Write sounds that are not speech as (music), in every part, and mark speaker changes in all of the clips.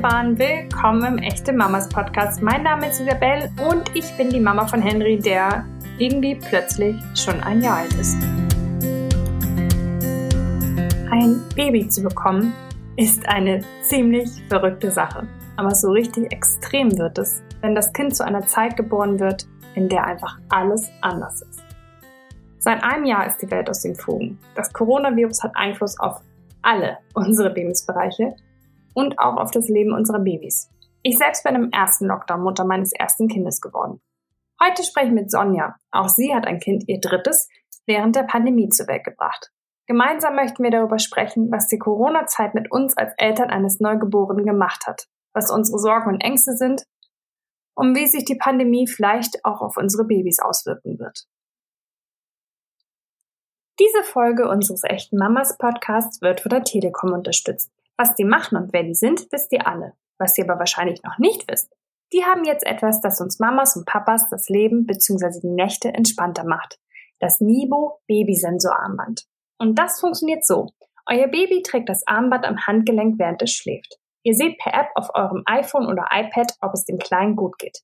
Speaker 1: Bahn. Willkommen im Echte Mamas Podcast. Mein Name ist Isabel und ich bin die Mama von Henry, der irgendwie plötzlich schon ein Jahr alt ist. Ein Baby zu bekommen ist eine ziemlich verrückte Sache. Aber so richtig extrem wird es, wenn das Kind zu einer Zeit geboren wird, in der einfach alles anders ist. Seit einem Jahr ist die Welt aus den Fugen. Das Coronavirus hat Einfluss auf alle unsere Lebensbereiche und auch auf das Leben unserer Babys. Ich selbst bin im ersten Lockdown Mutter meines ersten Kindes geworden. Heute spreche ich mit Sonja. Auch sie hat ein Kind, ihr drittes, während der Pandemie zur Welt gebracht. Gemeinsam möchten wir darüber sprechen, was die Corona-Zeit mit uns als Eltern eines Neugeborenen gemacht hat, was unsere Sorgen und Ängste sind und wie sich die Pandemie vielleicht auch auf unsere Babys auswirken wird. Diese Folge unseres echten Mamas Podcasts wird von der Telekom unterstützt. Was die machen und wer die sind, wisst ihr alle. Was ihr aber wahrscheinlich noch nicht wisst, die haben jetzt etwas, das uns Mamas und Papas das Leben bzw. die Nächte entspannter macht. Das Nibo Babysensor Armband. Und das funktioniert so. Euer Baby trägt das Armband am Handgelenk, während es schläft. Ihr seht per App auf eurem iPhone oder iPad, ob es dem Kleinen gut geht.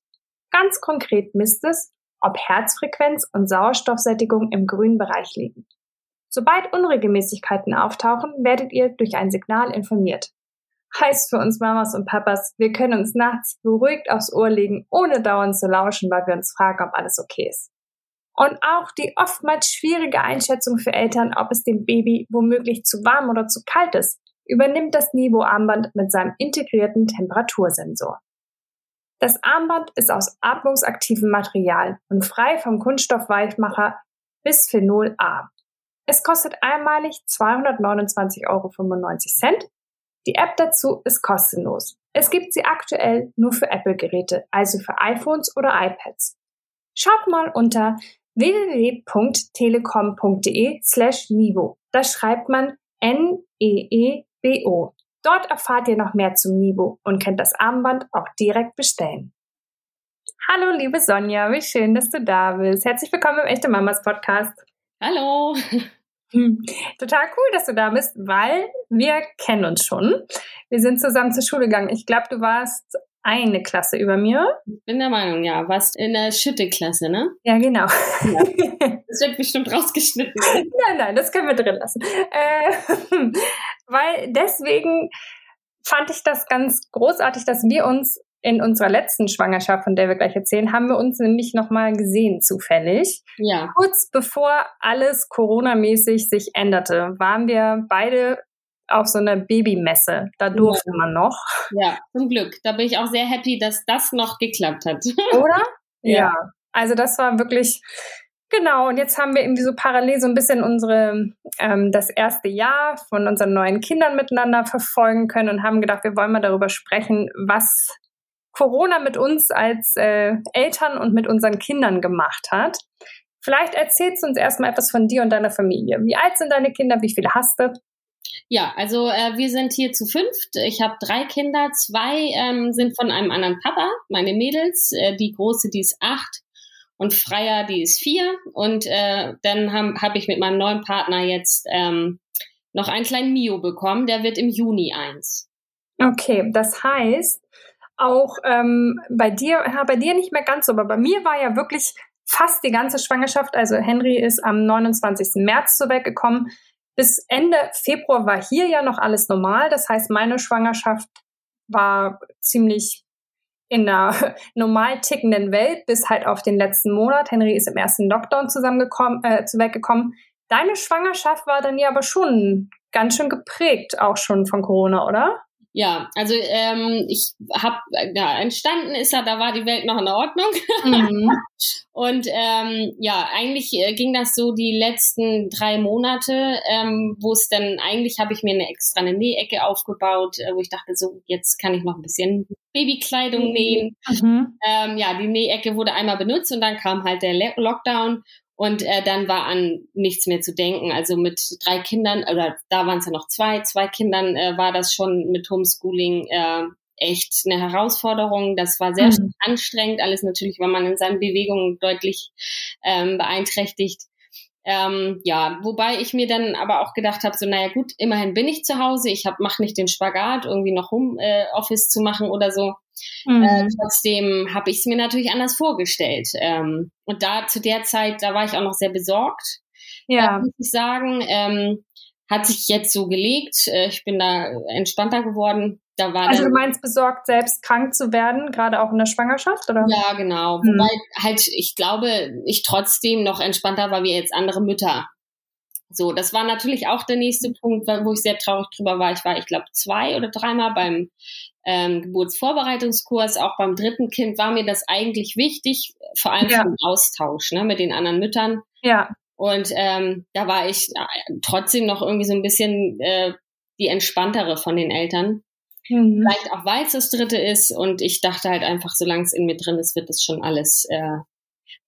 Speaker 1: Ganz konkret misst es, ob Herzfrequenz und Sauerstoffsättigung im grünen Bereich liegen. Sobald Unregelmäßigkeiten auftauchen, werdet ihr durch ein Signal informiert. Heißt für uns Mamas und Papas, wir können uns nachts beruhigt aufs Ohr legen, ohne dauernd zu lauschen, weil wir uns fragen, ob alles okay ist. Und auch die oftmals schwierige Einschätzung für Eltern, ob es dem Baby womöglich zu warm oder zu kalt ist, übernimmt das Nibo-Armband mit seinem integrierten Temperatursensor. Das Armband ist aus atmungsaktivem Material und frei vom Kunststoffweichmacher Bisphenol A. Es kostet einmalig 229,95 Euro. Die App dazu ist kostenlos. Es gibt sie aktuell nur für Apple-Geräte, also für iPhones oder iPads. Schaut mal unter www.telekom.de slash Nivo. Da schreibt man N-E-E-B-O. Dort erfahrt ihr noch mehr zum Nivo und könnt das Armband auch direkt bestellen. Hallo, liebe Sonja, wie schön, dass du da bist. Herzlich willkommen im Echte Mamas Podcast.
Speaker 2: Hallo.
Speaker 1: Hm. Total cool, dass du da bist, weil wir kennen uns schon. Wir sind zusammen zur Schule gegangen. Ich glaube, du warst eine Klasse über mir.
Speaker 2: Ich bin der Meinung, ja. Warst in der Schütte-Klasse, ne?
Speaker 1: Ja, genau. Ja. (laughs)
Speaker 2: Das wird bestimmt rausgeschnitten.
Speaker 1: nein, nein, das können wir drin lassen. Äh, (laughs) weil deswegen fand ich das ganz großartig, dass wir uns in unserer letzten Schwangerschaft, von der wir gleich erzählen, haben wir uns nämlich nochmal gesehen, zufällig.
Speaker 2: Ja.
Speaker 1: Kurz bevor alles Corona-mäßig sich änderte, waren wir beide auf so einer Babymesse. Da durfte ja. man noch.
Speaker 2: Ja, zum Glück. Da bin ich auch sehr happy, dass das noch geklappt hat. (laughs)
Speaker 1: Oder? ja. ja. Also das war wirklich Genau, und jetzt haben wir irgendwie so parallel so ein bisschen unsere ähm, das erste Jahr von unseren neuen Kindern miteinander verfolgen können und haben gedacht, wir wollen mal darüber sprechen, was Corona mit uns als äh, Eltern und mit unseren Kindern gemacht hat. Vielleicht erzählst du uns erstmal etwas von dir und deiner Familie. Wie alt sind deine Kinder? Wie viele hast du?
Speaker 2: Ja, also äh, wir sind hier zu fünft. Ich habe drei Kinder. Zwei ähm, sind von einem anderen Papa, meine Mädels. Äh, die große, die ist acht und Freier, die ist vier. Und äh, dann habe hab ich mit meinem neuen Partner jetzt ähm, noch einen kleinen Mio bekommen. Der wird im Juni eins.
Speaker 1: Okay, das heißt, auch ähm, bei dir, ja, bei dir nicht mehr ganz so, aber bei mir war ja wirklich fast die ganze Schwangerschaft. Also Henry ist am 29. März zur Welt gekommen. Bis Ende Februar war hier ja noch alles normal. Das heißt, meine Schwangerschaft war ziemlich in einer (laughs) normal tickenden Welt bis halt auf den letzten Monat. Henry ist im ersten Lockdown zusammengekommen, äh, zur Welt gekommen. Deine Schwangerschaft war dann ja aber schon ganz schön geprägt, auch schon von Corona, oder?
Speaker 2: Ja, also ähm, ich habe, ja, entstanden ist er, da war die Welt noch in Ordnung. Mhm. (laughs) Und ähm, ja, eigentlich äh, ging das so die letzten drei Monate, ähm, wo es dann, eigentlich habe ich mir eine extra eine Nähecke aufgebaut, äh, wo ich dachte, so, jetzt kann ich noch ein bisschen Babykleidung nähen. Mhm. Ähm, ja, die Nähecke wurde einmal benutzt und dann kam halt der Lockdown und äh, dann war an nichts mehr zu denken. Also mit drei Kindern, oder da waren es ja noch zwei, zwei Kindern äh, war das schon mit Homeschooling äh, echt eine Herausforderung. Das war sehr mhm. anstrengend. Alles natürlich, weil man in seinen Bewegungen deutlich ähm, beeinträchtigt. Ähm, ja, wobei ich mir dann aber auch gedacht habe, so naja gut, immerhin bin ich zu Hause, ich hab, mach nicht den Spagat, irgendwie noch Homeoffice äh, zu machen oder so. Mhm. Äh, trotzdem habe ich es mir natürlich anders vorgestellt. Ähm, und da zu der Zeit, da war ich auch noch sehr besorgt, ja. muss ich sagen. Ähm, hat sich jetzt so gelegt. Äh, ich bin da entspannter geworden. Da war
Speaker 1: also du meinst besorgt, selbst krank zu werden, gerade auch in der Schwangerschaft, oder?
Speaker 2: Ja, genau. Mhm. Wobei halt, ich glaube, ich trotzdem noch entspannter war wie jetzt andere Mütter. So, das war natürlich auch der nächste Punkt, wo ich sehr traurig drüber war. Ich war, ich glaube, zwei oder dreimal beim ähm, Geburtsvorbereitungskurs. Auch beim dritten Kind war mir das eigentlich wichtig, vor allem ja. für den Austausch ne, mit den anderen Müttern.
Speaker 1: Ja.
Speaker 2: Und ähm, da war ich äh, trotzdem noch irgendwie so ein bisschen äh, die entspanntere von den Eltern. Mhm. Vielleicht auch, weil es das dritte ist. Und ich dachte halt einfach, solange es in mir drin ist, wird es schon alles äh,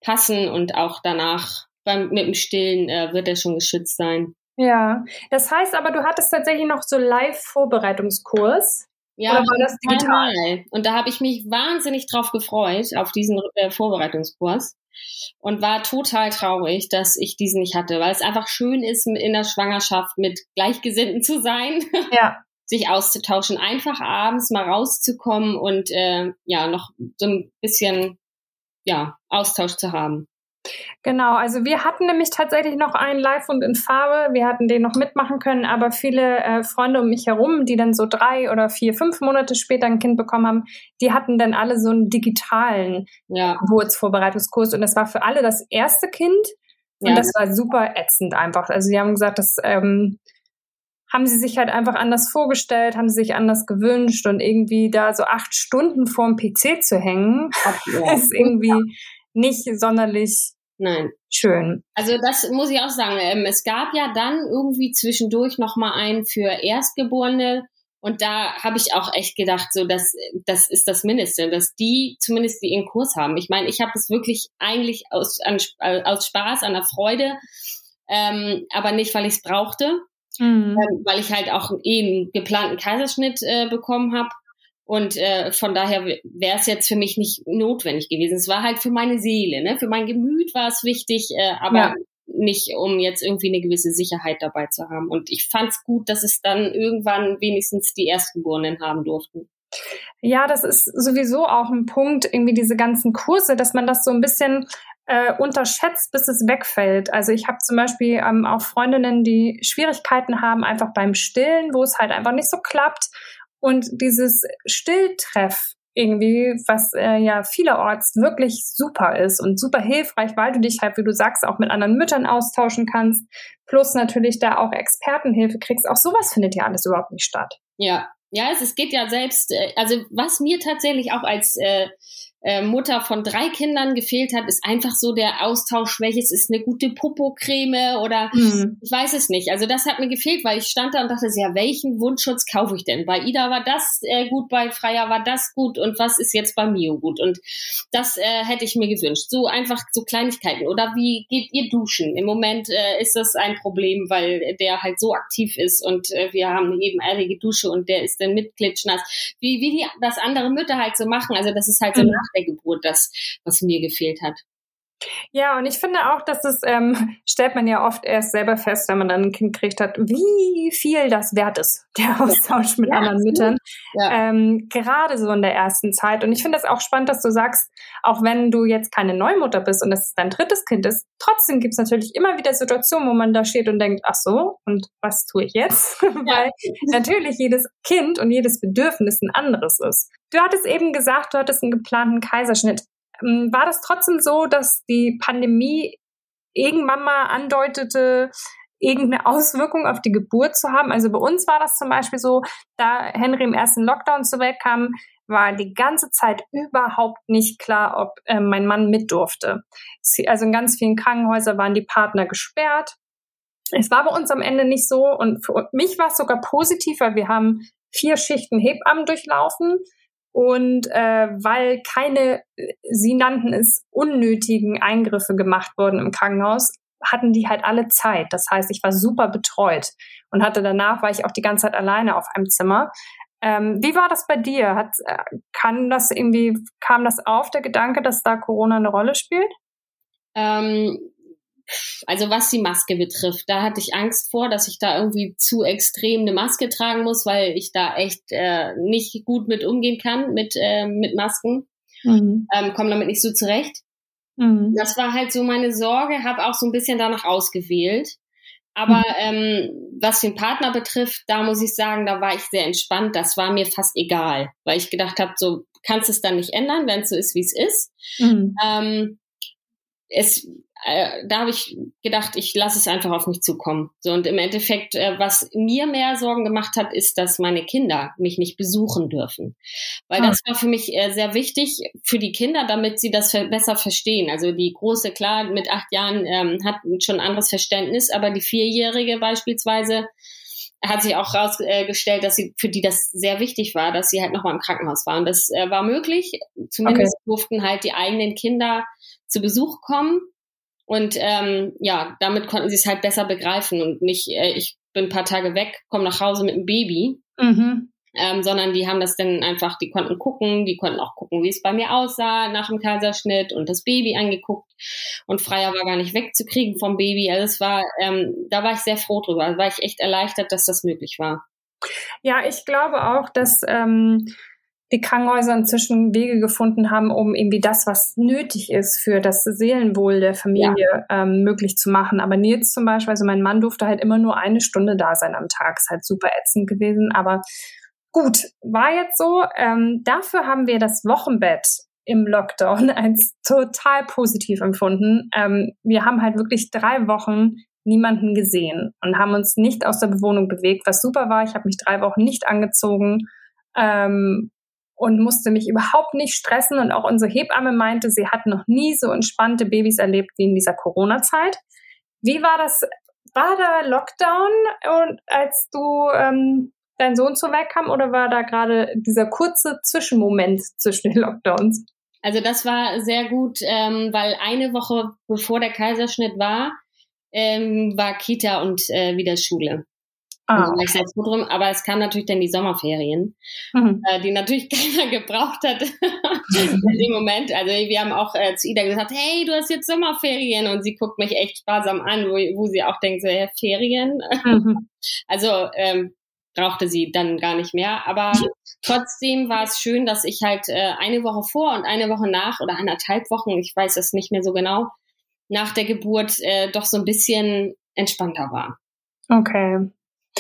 Speaker 2: passen. Und auch danach beim, mit dem Stillen äh, wird er schon geschützt sein.
Speaker 1: Ja, das heißt aber, du hattest tatsächlich noch so Live-Vorbereitungskurs.
Speaker 2: Ja, Oder war das digital? Und da habe ich mich wahnsinnig drauf gefreut, auf diesen äh, Vorbereitungskurs. Und war total traurig, dass ich diesen nicht hatte, weil es einfach schön ist, in der Schwangerschaft mit Gleichgesinnten zu sein. (laughs)
Speaker 1: Ja.
Speaker 2: sich auszutauschen, einfach abends mal rauszukommen und äh, ja, noch so ein bisschen ja, Austausch zu haben.
Speaker 1: Genau, also wir hatten nämlich tatsächlich noch einen Live und in Farbe. Wir hatten den noch mitmachen können, aber viele äh, Freunde um mich herum, die dann so drei oder vier, fünf Monate später ein Kind bekommen haben, die hatten dann alle so einen digitalen ja. Geburtsvorbereitungskurs und das war für alle das erste Kind und ja. das war super ätzend einfach. Also sie haben gesagt, dass ähm, haben sie sich halt einfach anders vorgestellt, haben sie sich anders gewünscht und irgendwie da so acht Stunden vorm PC zu hängen, ja. (laughs) ist irgendwie nicht sonderlich
Speaker 2: Nein.
Speaker 1: Schön.
Speaker 2: Also das muss ich auch sagen. Ähm, es gab ja dann irgendwie zwischendurch noch mal einen für Erstgeborene und da habe ich auch echt gedacht, so dass das ist das Mindeste, dass die zumindest die ihren Kurs haben. Ich meine, ich habe es wirklich eigentlich aus, an, aus Spaß, an der Freude, ähm, aber nicht, weil ich es brauchte. Mhm. Ähm, weil ich halt auch eh einen geplanten Kaiserschnitt äh, bekommen habe. Und äh, von daher wäre es jetzt für mich nicht notwendig gewesen. Es war halt für meine Seele, ne? für mein Gemüt war es wichtig, äh, aber ja. nicht, um jetzt irgendwie eine gewisse Sicherheit dabei zu haben. Und ich fand es gut, dass es dann irgendwann wenigstens die Erstgeborenen haben durften.
Speaker 1: Ja, das ist sowieso auch ein Punkt, irgendwie diese ganzen Kurse, dass man das so ein bisschen äh, unterschätzt, bis es wegfällt. Also ich habe zum Beispiel ähm, auch Freundinnen, die Schwierigkeiten haben, einfach beim Stillen, wo es halt einfach nicht so klappt. Und dieses Stilltreff irgendwie, was äh, ja vielerorts wirklich super ist und super hilfreich, weil du dich halt, wie du sagst, auch mit anderen Müttern austauschen kannst, plus natürlich da auch Expertenhilfe kriegst. Auch sowas findet ja alles überhaupt nicht statt.
Speaker 2: Ja, ja, es, es geht ja selbst, äh, also was mir tatsächlich auch als äh, äh, Mutter von drei Kindern gefehlt hat, ist einfach so der Austausch, welches ist eine gute Popocreme oder mhm. ich weiß es nicht. Also das hat mir gefehlt, weil ich stand da und dachte, ja, welchen Wundschutz kaufe ich denn? Bei Ida war das äh, gut, bei Freier war das gut und was ist jetzt bei Mio gut? Und das äh, hätte ich mir gewünscht. So einfach so Kleinigkeiten. Oder wie geht ihr duschen? Im Moment äh, ist das ein Problem, weil der halt so aktiv ist und äh, wir haben eine ebenerdige Dusche und der ist dann mit klitschnass. Wie, wie die, das andere Mütter halt so machen. Also das ist halt so mhm. nach der Geburt das, was mir gefehlt hat.
Speaker 1: Ja, und ich finde auch, dass es, ähm, stellt man ja oft erst selber fest, wenn man dann ein Kind kriegt hat, wie viel das wert ist, (laughs) der Austausch mit ja, anderen Müttern. Ja. Ähm, gerade so in der ersten Zeit. Und ich finde das auch spannend, dass du sagst, auch wenn du jetzt keine Neumutter bist und es dein drittes Kind ist, trotzdem gibt es natürlich immer wieder Situationen, wo man da steht und denkt, ach so, und was tue ich jetzt? (laughs) Ja. Weil natürlich jedes Kind und jedes Bedürfnis ein anderes ist. Du hattest eben gesagt, du hattest einen geplanten Kaiserschnitt. Ähm, war das trotzdem so, dass die Pandemie irgendwann mal andeutete, irgendeine Auswirkung auf die Geburt zu haben? Also bei uns war das zum Beispiel so, da Henry im ersten Lockdown zurückkam, war die ganze Zeit überhaupt nicht klar, ob äh, mein Mann mit durfte. Also in ganz vielen Krankenhäusern waren die Partner gesperrt. Es war bei uns am Ende nicht so und für mich war es sogar positiv, weil wir haben vier Schichten Hebammen durchlaufen und äh, weil keine, sie nannten es, unnötigen Eingriffe gemacht wurden im Krankenhaus, hatten die halt alle Zeit. Das heißt, ich war super betreut und hatte danach, war ich auch die ganze Zeit alleine auf einem Zimmer. Ähm, wie war das bei dir? Hat, äh, kann das irgendwie, kam das auf, der Gedanke, dass da Corona eine Rolle spielt?
Speaker 2: Ähm, also was die Maske betrifft, da hatte ich Angst vor, dass ich da irgendwie zu extrem eine Maske tragen muss, weil ich da echt äh, nicht gut mit umgehen kann mit äh, mit Masken. Mhm. Ähm, komme damit nicht so zurecht. Mhm. Das war halt so meine Sorge, habe auch so ein bisschen danach ausgewählt. Aber mhm. ähm, was den Partner betrifft, da muss ich sagen, da war ich sehr entspannt. Das war mir fast egal, weil ich gedacht habe, so kannst es dann nicht ändern, wenn es so ist, wie es ist. Mhm. Ähm, es äh, da habe ich gedacht, ich lasse es einfach auf mich zukommen. So und im Endeffekt, äh, was mir mehr Sorgen gemacht hat, ist, dass meine Kinder mich nicht besuchen dürfen, weil ah. das war für mich äh, sehr wichtig für die Kinder, damit sie das besser verstehen. Also die große, klar, mit acht Jahren ähm, hat schon ein anderes Verständnis, aber die vierjährige beispielsweise hat sich auch herausgestellt, dass sie für die das sehr wichtig war, dass sie halt nochmal im Krankenhaus war. Und das äh, war möglich. Zumindest okay. durften halt die eigenen Kinder zu Besuch kommen. Und ähm, ja, damit konnten sie es halt besser begreifen und nicht, äh, ich bin ein paar Tage weg, komme nach Hause mit einem Baby. Mhm. Ähm, sondern die haben das dann einfach, die konnten gucken, die konnten auch gucken, wie es bei mir aussah nach dem Kaiserschnitt und das Baby angeguckt und Freier war gar nicht wegzukriegen vom Baby. Also es war, ähm, da war ich sehr froh drüber, da war ich echt erleichtert, dass das möglich war.
Speaker 1: Ja, ich glaube auch, dass ähm, die Krankenhäuser inzwischen Wege gefunden haben, um irgendwie das, was nötig ist für das Seelenwohl der Familie ja. ähm, möglich zu machen. Aber Nils zum Beispiel, also mein Mann durfte halt immer nur eine Stunde da sein am Tag. Ist halt super ätzend gewesen. Aber gut, war jetzt so. Ähm, dafür haben wir das Wochenbett im Lockdown (laughs) als total positiv empfunden. Ähm, wir haben halt wirklich drei Wochen niemanden gesehen und haben uns nicht aus der Bewohnung bewegt, was super war. Ich habe mich drei Wochen nicht angezogen. Ähm, und musste mich überhaupt nicht stressen. Und auch unsere Hebamme meinte, sie hat noch nie so entspannte Babys erlebt wie in dieser Corona-Zeit. Wie war das? War da Lockdown und als du ähm, dein Sohn zur Welt kam oder war da gerade dieser kurze Zwischenmoment zwischen den Lockdowns?
Speaker 2: Also das war sehr gut, ähm, weil eine Woche bevor der Kaiserschnitt war, ähm, war Kita und äh, wieder Schule. Ah. Also ich drum, aber es kam natürlich dann die Sommerferien, mhm. äh, die natürlich (laughs) keiner gebraucht hat in dem Moment. Also wir haben auch äh, zu Ida gesagt, hey, du hast jetzt Sommerferien und sie guckt mich echt sparsam an, wo, wo sie auch denkt, so, ja, Ferien. Mhm. (laughs) Also ähm, brauchte sie dann gar nicht mehr. Aber trotzdem war es schön, dass ich halt äh, eine Woche vor und eine Woche nach oder anderthalb Wochen, ich weiß es nicht mehr so genau, nach der Geburt äh, doch so ein bisschen entspannter war.
Speaker 1: Okay.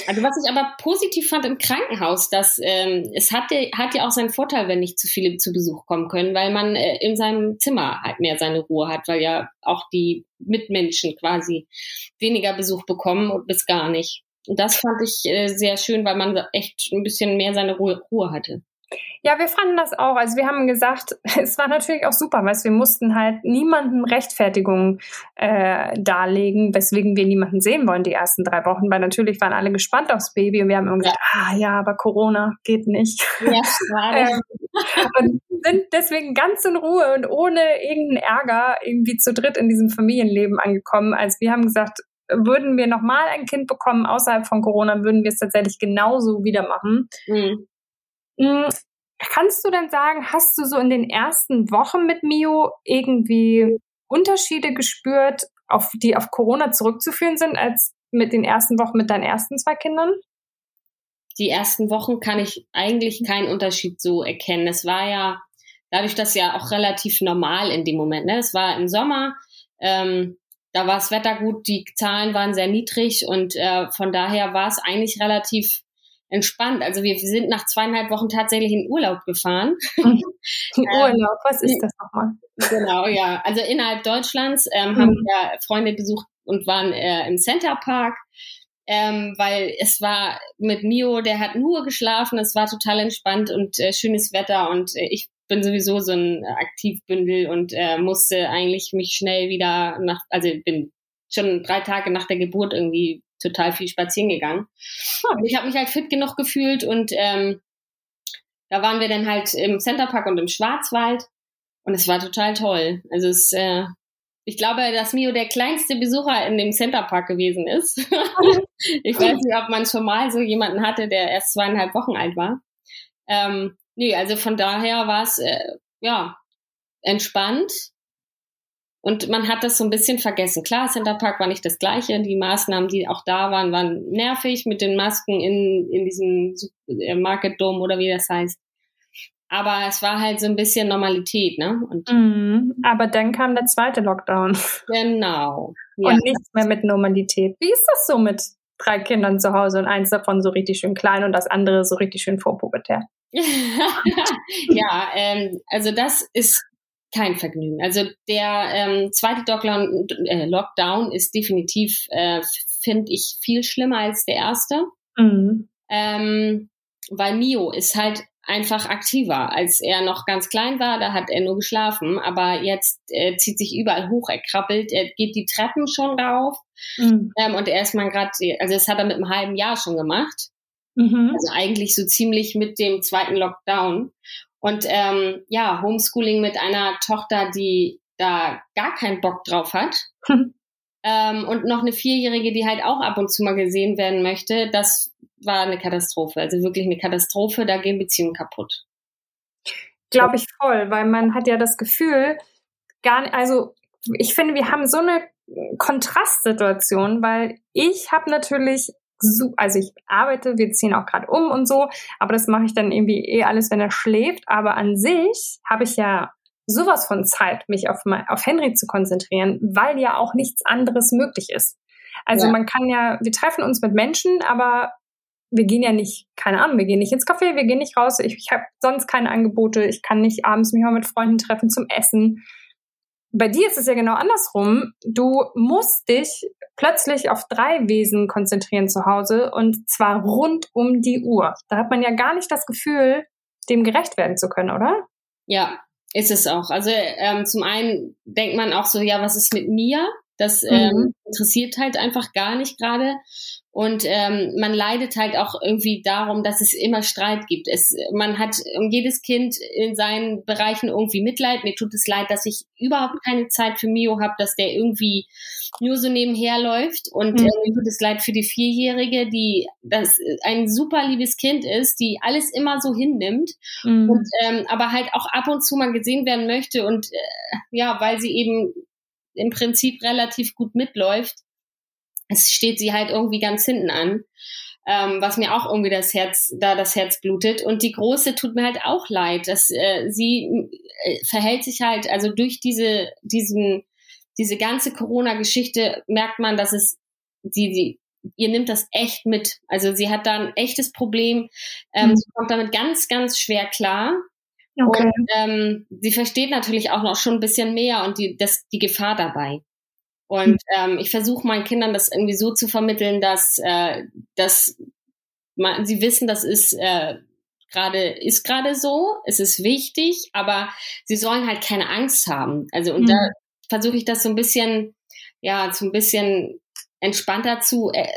Speaker 2: Also was ich aber positiv fand im Krankenhaus, dass ähm, es hat, hat ja auch seinen Vorteil, wenn nicht zu viele zu Besuch kommen können, weil man äh, in seinem Zimmer halt mehr seine Ruhe hat, weil ja auch die Mitmenschen quasi weniger Besuch bekommen und bis gar nicht. Und das fand ich äh, sehr schön, weil man echt ein bisschen mehr seine Ruhe, Ruhe hatte.
Speaker 1: Ja, wir fanden das auch. Also wir haben gesagt, (laughs) es war natürlich auch super, weil wir mussten halt niemanden Rechtfertigung äh, darlegen, weswegen wir niemanden sehen wollen die ersten drei Wochen, weil natürlich waren alle gespannt aufs Baby und wir haben immer gesagt, ja. ah ja, aber Corona geht nicht. Ja, (laughs) ähm, und sind deswegen ganz in Ruhe und ohne irgendeinen Ärger irgendwie zu dritt in diesem Familienleben angekommen. Also wir haben gesagt, würden wir nochmal ein Kind bekommen außerhalb von Corona, würden wir es tatsächlich genauso wieder machen. Mhm. Mm, Kannst du denn sagen, hast du so in den ersten Wochen mit Mio irgendwie Unterschiede gespürt, auf, die auf Corona zurückzuführen sind, als mit den ersten Wochen mit deinen ersten zwei Kindern?
Speaker 2: Die ersten Wochen kann ich eigentlich keinen Unterschied so erkennen. Es war ja, dadurch, dass ja auch relativ normal in dem Moment, ne? Es war im Sommer, ähm, da war das Wetter gut, die Zahlen waren sehr niedrig und äh, von daher war es eigentlich relativ entspannt. Also wir sind nach zweieinhalb Wochen tatsächlich in Urlaub gefahren. (laughs)
Speaker 1: Urlaub, was ist das nochmal?
Speaker 2: Genau, ja. Also innerhalb Deutschlands ähm, mhm. haben wir Freunde besucht und waren äh, im Center Park. Ähm, weil es war mit Mio, der hat nur geschlafen, es war total entspannt und äh, schönes Wetter und äh, ich bin sowieso so ein Aktivbündel und äh, musste eigentlich mich schnell wieder nach, also bin schon drei Tage nach der Geburt irgendwie total viel spazieren gegangen. Und ich habe mich halt fit genug gefühlt und ähm, da waren wir dann halt im Centerpark und im Schwarzwald und es war total toll. Also es, äh, ich glaube, dass Mio der kleinste Besucher in dem Centerpark gewesen ist. (laughs) ich weiß nicht, ob man schon mal so jemanden hatte, der erst zweieinhalb Wochen alt war. Ähm, nee, also von daher war es äh, ja entspannt Und man hat das so ein bisschen vergessen. Klar, Center Park war nicht das Gleiche. Die Maßnahmen, die auch da waren, waren nervig mit den Masken in, in diesem äh, Market Dome oder wie das heißt. Aber es war halt so ein bisschen Normalität, ne?
Speaker 1: Und mm, aber dann kam der zweite Lockdown.
Speaker 2: Genau.
Speaker 1: Ja. Und nichts mehr mit Normalität. Wie ist das so mit drei Kindern zu Hause und eins davon so richtig schön klein und das andere so richtig schön vorpubertär? (laughs)
Speaker 2: ja, ähm, also das ist kein Vergnügen. Also der ähm, zweite Lockdown, äh, Lockdown ist definitiv, äh, finde ich, viel schlimmer als der erste. Mhm. Ähm, weil Mio ist halt einfach aktiver. Als er noch ganz klein war, da hat er nur geschlafen, aber jetzt äh, zieht sich überall hoch, er krabbelt, er geht die Treppen schon rauf. Mhm. Ähm, und er ist mal gerade, also das hat er mit einem halben Jahr schon gemacht. Mhm. Also eigentlich so ziemlich mit dem zweiten Lockdown. Und ähm, ja, Homeschooling mit einer Tochter, die da gar keinen Bock drauf hat. (laughs) ähm, und noch eine Vierjährige, die halt auch ab und zu mal gesehen werden möchte, das war eine Katastrophe. Also wirklich eine Katastrophe, da gehen Beziehungen kaputt.
Speaker 1: Glaube ich voll, weil man hat ja das Gefühl, gar nicht, also ich finde, wir haben so eine Kontrastsituation, weil ich habe natürlich also ich arbeite, wir ziehen auch gerade um und so, aber das mache ich dann irgendwie eh alles, wenn er schläft. Aber an sich habe ich ja sowas von Zeit, mich auf, auf Henry zu konzentrieren, weil ja auch nichts anderes möglich ist. Also ja. man kann ja, wir treffen uns mit Menschen, aber wir gehen ja nicht, keine Ahnung, wir gehen nicht ins Café, wir gehen nicht raus, ich, ich habe sonst keine Angebote, ich kann nicht abends mich mal mit Freunden treffen zum Essen bei dir ist es ja genau andersrum. Du musst dich plötzlich auf drei Wesen konzentrieren zu Hause und zwar rund um die Uhr. Da hat man ja gar nicht das Gefühl, dem gerecht werden zu können, oder?
Speaker 2: Ja, ist es auch. Also ähm, zum einen denkt man auch so, ja, was ist mit mir? Das ähm, mhm. interessiert halt einfach gar nicht gerade. Und ähm, man leidet halt auch irgendwie darum, dass es immer Streit gibt. Es, man hat um jedes Kind in seinen Bereichen irgendwie Mitleid. Mir tut es leid, dass ich überhaupt keine Zeit für Mio habe, dass der irgendwie nur so nebenher läuft. Und mhm. äh, mir tut es leid für die Vierjährige, die das ein super liebes Kind ist, die alles immer so hinnimmt. Mhm. Und, ähm, aber halt auch ab und zu mal gesehen werden möchte. Und äh, ja, weil sie eben im Prinzip relativ gut mitläuft, es steht sie halt irgendwie ganz hinten an. Ähm, was mir auch irgendwie das Herz, da das Herz blutet. Und die Große tut mir halt auch leid, dass äh, sie äh, verhält sich halt, also durch diese, diesen, diese ganze Corona-Geschichte merkt man, dass es die, die, ihr nimmt das echt mit. Also sie hat da ein echtes Problem. Ähm, mhm. Sie kommt damit ganz, ganz schwer klar. Okay. Und ähm, sie versteht natürlich auch noch schon ein bisschen mehr und die, das, die Gefahr dabei. Und ähm, ich versuche meinen Kindern das irgendwie so zu vermitteln, dass, äh, dass man, sie wissen, das ist äh, gerade ist gerade so, es ist wichtig, aber sie sollen halt keine Angst haben. Also und mhm. da versuche ich das so ein bisschen, ja, so ein bisschen entspannter zu, äh,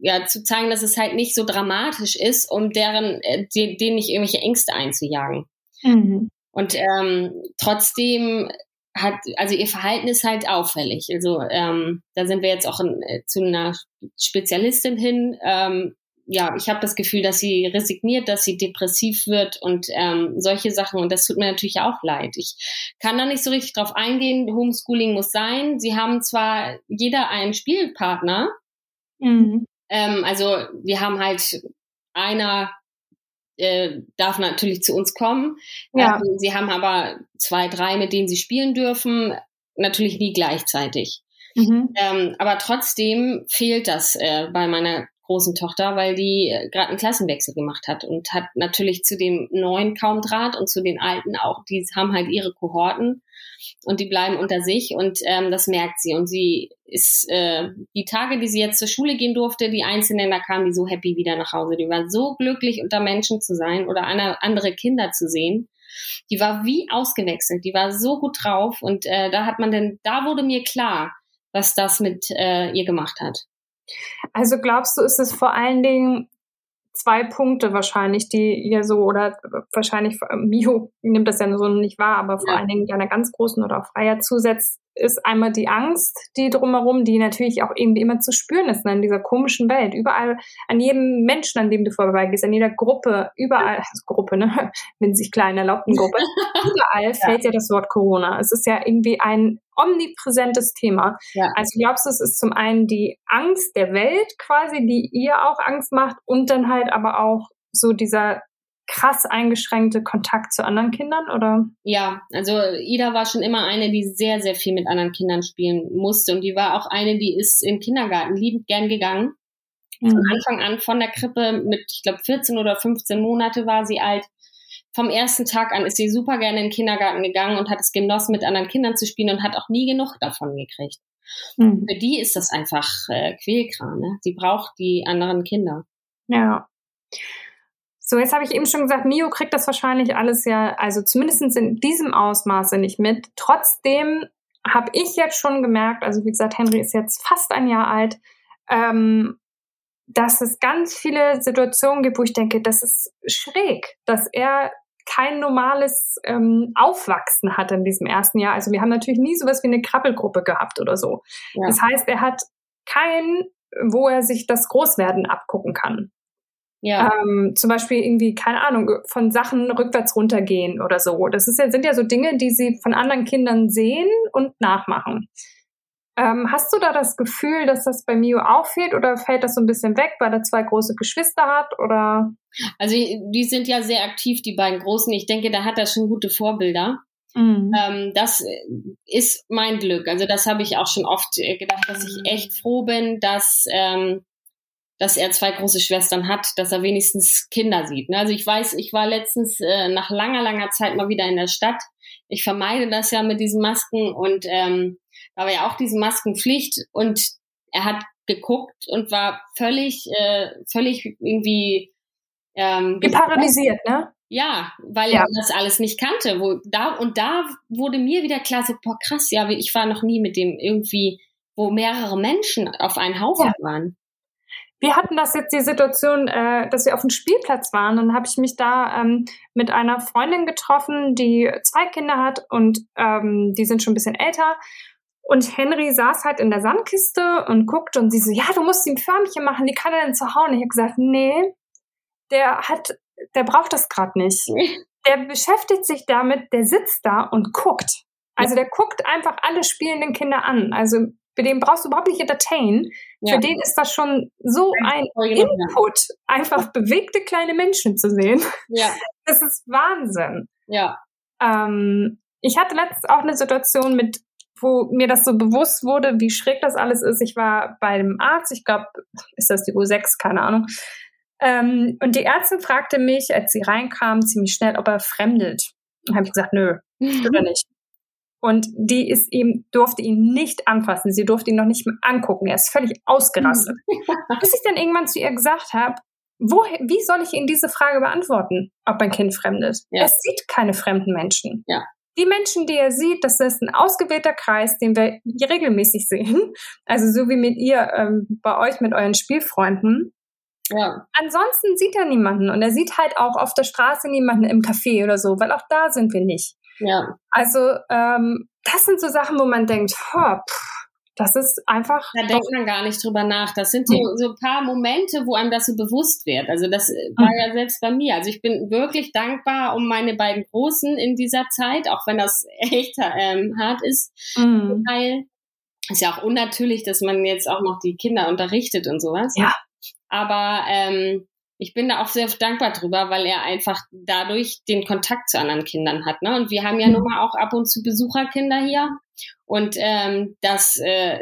Speaker 2: ja, zu zeigen, dass es halt nicht so dramatisch ist, um deren, äh, denen nicht irgendwelche Ängste einzujagen. Mhm. Und ähm, trotzdem hat, also ihr Verhalten ist halt auffällig. Also ähm, da sind wir jetzt auch in, äh, zu einer Spezialistin hin. Ähm, ja, ich habe das Gefühl, dass sie resigniert, dass sie depressiv wird und ähm, solche Sachen. Und das tut mir natürlich auch leid. Ich kann da nicht so richtig drauf eingehen. Homeschooling muss sein. Sie haben zwar jeder einen Spielpartner. Mhm. Ähm, also wir haben halt einer äh, darf natürlich zu uns kommen. Ja. Ähm, sie haben aber zwei, drei, mit denen sie spielen dürfen, natürlich nie gleichzeitig. Mhm. Ähm, aber trotzdem fehlt das äh, bei meiner großen Tochter, weil die äh, gerade einen Klassenwechsel gemacht hat und hat natürlich zu dem neuen kaum Draht und zu den alten auch, die haben halt ihre Kohorten und die bleiben unter sich und ähm, das merkt sie und sie ist äh, die Tage, die sie jetzt zur Schule gehen durfte, die Einzelnen, da kamen die so happy wieder nach Hause, die war so glücklich unter Menschen zu sein oder andere Kinder zu sehen. Die war wie ausgewechselt, die war so gut drauf und äh, da hat man denn, da wurde mir klar, was das mit äh, ihr gemacht hat.
Speaker 1: Also glaubst du, ist es vor allen Dingen zwei Punkte wahrscheinlich, die ihr so, oder wahrscheinlich Mio nimmt das ja so nicht wahr, aber vor ja. allen Dingen deiner ganz großen oder auch Freier zusetzt, ist einmal die Angst, die drumherum, die natürlich auch irgendwie immer zu spüren ist ne, in dieser komischen Welt. Überall, an jedem Menschen, an dem du vorbeigehst, an jeder Gruppe, überall, also (laughs) Gruppe, ne, (laughs) wenn sich klein erlaubten Gruppe, (laughs) überall fällt ja das Wort Corona. Es ist ja irgendwie ein omnipräsentes Thema. Ja. Also glaubst du, es ist zum einen die Angst der Welt quasi, die ihr auch Angst macht und dann halt aber auch so dieser krass eingeschränkte Kontakt zu anderen Kindern, oder?
Speaker 2: Ja, also Ida war schon immer eine, die sehr, sehr viel mit anderen Kindern spielen musste. Und die war auch eine, die ist im Kindergarten liebend gern gegangen. Mhm. Von Anfang an von der Krippe mit, ich glaube, 14 oder 15 Monate war sie alt. Vom ersten Tag an ist sie super gerne in den Kindergarten gegangen und hat es genossen, mit anderen Kindern zu spielen und hat auch nie genug davon gekriegt. Mhm. Für die ist das einfach äh, Quälkram. Ne? Sie braucht die anderen Kinder.
Speaker 1: Ja. So, jetzt habe ich eben schon gesagt, Mio kriegt das wahrscheinlich alles ja, also zumindest in diesem Ausmaße nicht mit. Trotzdem habe ich jetzt schon gemerkt, also wie gesagt, Henry ist jetzt fast ein Jahr alt, ähm, dass es ganz viele Situationen gibt, wo ich denke, das ist schräg, dass er kein normales ähm, Aufwachsen hat in diesem ersten Jahr. Also wir haben natürlich nie sowas wie eine Krabbelgruppe gehabt oder so. Ja. Das heißt, er hat kein, wo er sich das Großwerden abgucken kann. Ja. Ähm, zum Beispiel irgendwie, keine Ahnung, von Sachen rückwärts runtergehen oder so. Das ist ja, sind ja so Dinge, die sie von anderen Kindern sehen und nachmachen. Ähm, hast du da das Gefühl, dass das bei Mio auch fehlt oder fällt das so ein bisschen weg, weil er zwei große Geschwister hat oder?
Speaker 2: Also die sind ja sehr aktiv, die beiden Großen. Ich denke, da hat er schon gute Vorbilder. Mhm. Ähm, das ist mein Glück. Also das habe ich auch schon oft gedacht, dass ich echt froh bin, dass ähm, dass er zwei große Schwestern hat, dass er wenigstens Kinder sieht. Ne? Also ich weiß, ich war letztens äh, nach langer, langer Zeit mal wieder in der Stadt. Ich vermeide das ja mit diesen Masken und ähm, da war ja auch diese Maskenpflicht und er hat geguckt und war völlig, äh, völlig irgendwie
Speaker 1: ähm, Wie paralysiert, ne?
Speaker 2: Ja, weil ja. er das alles nicht kannte. Wo, da, und da wurde mir wieder klar, so, boah, krass, ja, ich war noch nie mit dem irgendwie, wo mehrere Menschen auf einen Haufen ja. waren
Speaker 1: wir hatten das jetzt die Situation, äh, dass wir auf dem Spielplatz waren. Dann habe ich mich da ähm, mit einer Freundin getroffen, die zwei Kinder hat und ähm, die sind schon ein bisschen älter. Und Henry saß halt in der Sandkiste und guckte und sie so, ja, du musst ihm Förmchen machen, wie kann er denn zu hauen? Ich habe gesagt, nee, der hat, der braucht das gerade nicht. Der beschäftigt sich damit, der sitzt da und guckt. Also der guckt einfach alle spielenden Kinder an. Also für den brauchst du überhaupt nicht entertain. Ja. Für den ist das schon so ein Input, einfach bewegte kleine Menschen zu sehen. Ja. (laughs) Das ist Wahnsinn.
Speaker 2: Ja.
Speaker 1: Ähm, ich hatte letztens auch eine Situation mit, wo mir das so bewusst wurde, wie schräg das alles ist. Ich war bei dem Arzt, ich glaube, ist das die U6, keine Ahnung. Ähm, und die Ärztin fragte mich, als sie reinkam, ziemlich schnell, ob er fremdelt. Und habe ich gesagt, nö, (laughs) oder nicht. Und die ist ihm, durfte ihn nicht anfassen. Sie durfte ihn noch nicht mehr angucken. Er ist völlig ausgerastet. (laughs) Bis ich dann irgendwann zu ihr gesagt habe, wo, wie soll ich Ihnen diese Frage beantworten, ob mein Kind fremd ist? Ja. Er sieht keine fremden Menschen.
Speaker 2: Ja.
Speaker 1: Die Menschen, die er sieht, das ist ein ausgewählter Kreis, den wir regelmäßig sehen. Also so wie mit ihr ähm, bei euch mit euren Spielfreunden. Ja. Ansonsten sieht er niemanden und er sieht halt auch auf der Straße niemanden im Café oder so, weil auch da sind wir nicht.
Speaker 2: Ja.
Speaker 1: Also ähm, das sind so Sachen, wo man denkt, oh, pff, das ist einfach.
Speaker 2: Da denkt man gar nicht drüber nach. Das sind so, so ein paar Momente, wo einem das so bewusst wird. Also das war mhm. ja selbst bei mir. Also ich bin wirklich dankbar um meine beiden Großen in dieser Zeit, auch wenn das (laughs) echt ähm, hart ist. Mhm. Weil ist ja auch unnatürlich, dass man jetzt auch noch die Kinder unterrichtet und sowas.
Speaker 1: Ja.
Speaker 2: Aber ähm, ich bin da auch sehr dankbar drüber, weil er einfach dadurch den Kontakt zu anderen Kindern hat. Ne? Und wir haben ja mhm. nun mal auch ab und zu Besucherkinder hier. Und ähm, das äh,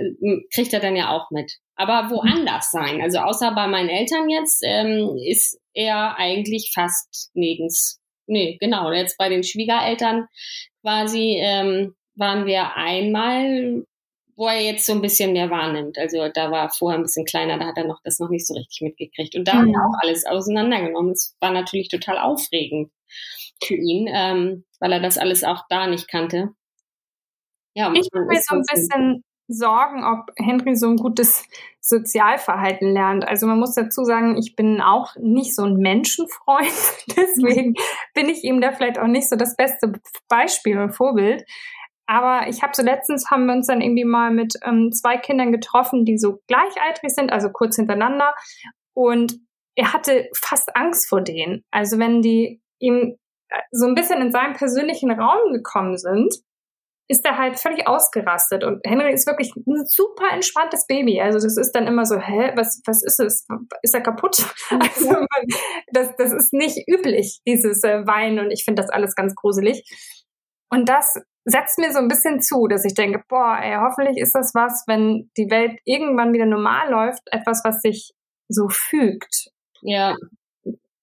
Speaker 2: kriegt er dann ja auch mit. Aber woanders sein, also außer bei meinen Eltern jetzt, ähm, ist er eigentlich fast nirgends. Nee, genau. Jetzt bei den Schwiegereltern quasi ähm, waren wir einmal wo er jetzt so ein bisschen mehr wahrnimmt. Also da war vorher ein bisschen kleiner, da hat er noch das noch nicht so richtig mitgekriegt. Und da mhm. hat er auch alles auseinandergenommen. Es war natürlich total aufregend für ihn, ähm, weil er das alles auch da nicht kannte.
Speaker 1: Ja, ich mache mir so ein bisschen Sorgen, ob Henry so ein gutes Sozialverhalten lernt. Also man muss dazu sagen, ich bin auch nicht so ein Menschenfreund. (laughs) Deswegen bin ich ihm da vielleicht auch nicht so das beste Beispiel und Vorbild. Aber ich habe so letztens haben wir uns dann irgendwie mal mit ähm, zwei Kindern getroffen, die so gleichaltrig sind, also kurz hintereinander. Und er hatte fast Angst vor denen. Also wenn die ihm äh, so ein bisschen in seinen persönlichen Raum gekommen sind, ist er halt völlig ausgerastet. Und Henry ist wirklich ein super entspanntes Baby. Also das ist dann immer so, hä, was, was ist es? Ist er kaputt? (laughs) Also man, das, das ist nicht üblich, dieses äh, Weinen. Und ich finde das alles ganz gruselig. Und das setzt mir so ein bisschen zu, dass ich denke, boah, ey, hoffentlich ist das was, wenn die Welt irgendwann wieder normal läuft, etwas, was sich so fügt.
Speaker 2: Ja.